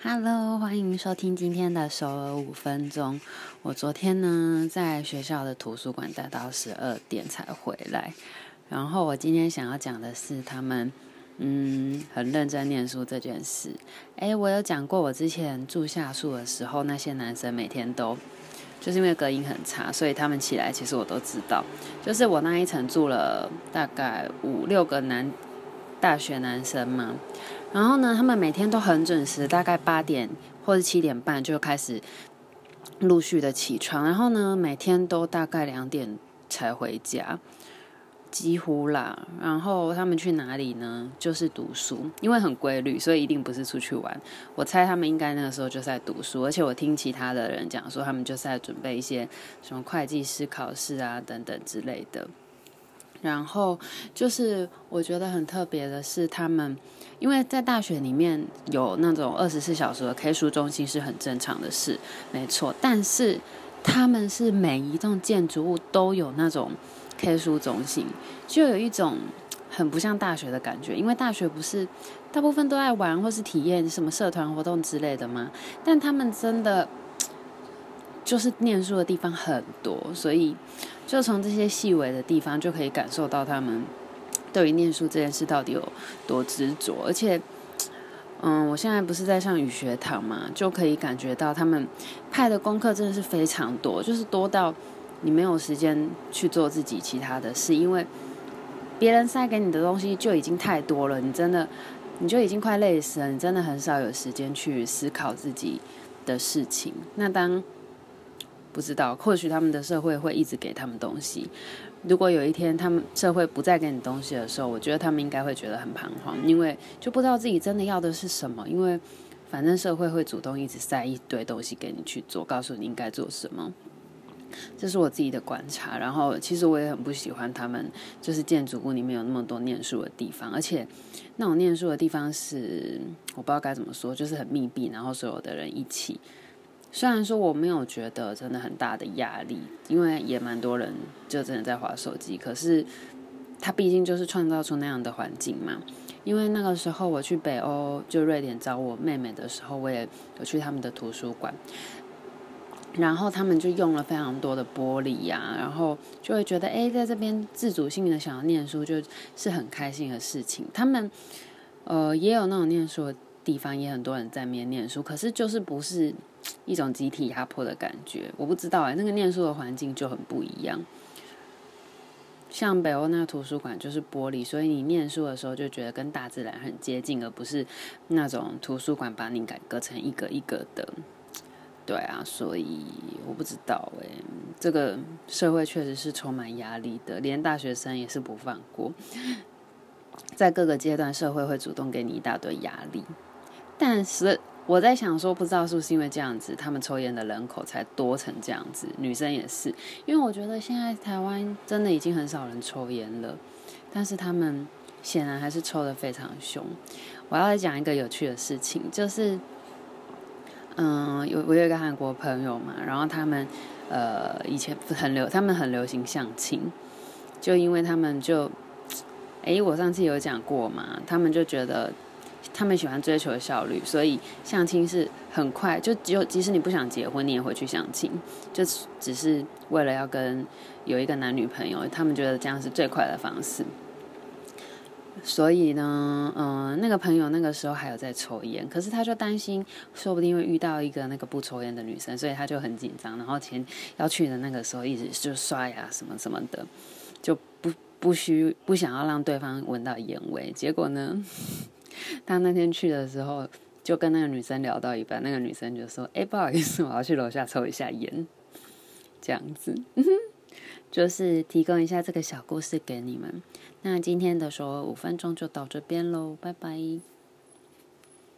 Hello，欢迎收听今天的首尔五分钟。我昨天呢，在学校的图书馆待到十二点才回来。然后我今天想要讲的是他们，嗯，很认真念书这件事。诶，我有讲过，我之前住下宿的时候，那些男生每天都，就是因为隔音很差，所以他们起来，其实我都知道。就是我那一层住了大概五六个男大学男生嘛。然后呢，他们每天都很准时，大概八点或者七点半就开始陆续的起床。然后呢，每天都大概两点才回家，几乎啦。然后他们去哪里呢？就是读书，因为很规律，所以一定不是出去玩。我猜他们应该那个时候就在读书，而且我听其他的人讲说，他们就是在准备一些什么会计师考试啊等等之类的。然后就是我觉得很特别的是，他们因为在大学里面有那种二十四小时的 K 书中心是很正常的事，没错。但是他们是每一栋建筑物都有那种 K 书中心，就有一种很不像大学的感觉。因为大学不是大部分都爱玩或是体验什么社团活动之类的吗？但他们真的。就是念书的地方很多，所以就从这些细微的地方就可以感受到他们对于念书这件事到底有多执着。而且，嗯，我现在不是在上语学堂嘛，就可以感觉到他们派的功课真的是非常多，就是多到你没有时间去做自己其他的事，因为别人塞给你的东西就已经太多了，你真的你就已经快累死了，你真的很少有时间去思考自己的事情。那当不知道，或许他们的社会会一直给他们东西。如果有一天他们社会不再给你东西的时候，我觉得他们应该会觉得很彷徨，因为就不知道自己真的要的是什么。因为反正社会会主动一直塞一堆东西给你去做，告诉你应该做什么。这是我自己的观察。然后其实我也很不喜欢他们，就是建筑物里面有那么多念书的地方，而且那种念书的地方是我不知道该怎么说，就是很密闭，然后所有的人一起。虽然说我没有觉得真的很大的压力，因为也蛮多人就真的在划手机，可是他毕竟就是创造出那样的环境嘛。因为那个时候我去北欧，就瑞典找我妹妹的时候，我也有去他们的图书馆，然后他们就用了非常多的玻璃呀，然后就会觉得哎，在这边自主性的想要念书，就是很开心的事情。他们呃也有那种念书地方，也很多人在那边念书，可是就是不是。一种集体压迫的感觉，我不知道哎，那个念书的环境就很不一样。像北欧那图书馆就是玻璃，所以你念书的时候就觉得跟大自然很接近，而不是那种图书馆把你改革成一个一个的。对啊，所以我不知道哎，这个社会确实是充满压力的，连大学生也是不放过。在各个阶段，社会会主动给你一大堆压力，但是。我在想说，不知道是不是因为这样子，他们抽烟的人口才多成这样子，女生也是。因为我觉得现在台湾真的已经很少人抽烟了，但是他们显然还是抽得非常凶。我要来讲一个有趣的事情，就是，嗯，有我有一个韩国朋友嘛，然后他们呃以前很流，他们很流行相亲，就因为他们就，诶，我上次有讲过嘛，他们就觉得。他们喜欢追求效率，所以相亲是很快，就只有即使你不想结婚，你也会去相亲，就只是为了要跟有一个男女朋友，他们觉得这样是最快的方式。所以呢，嗯、那个朋友那个时候还有在抽烟，可是他就担心，说不定会遇到一个那个不抽烟的女生，所以他就很紧张。然后前要去的那个时候，一直就刷牙什么什么的，就不不需不想要让对方闻到烟味。结果呢？他那天去的时候，就跟那个女生聊到一半，那个女生就说：“哎，不好意思，我要去楼下抽一下烟。”这样子，就是提供一下这个小故事给你们。那今天的说五分钟就到这边喽，拜拜。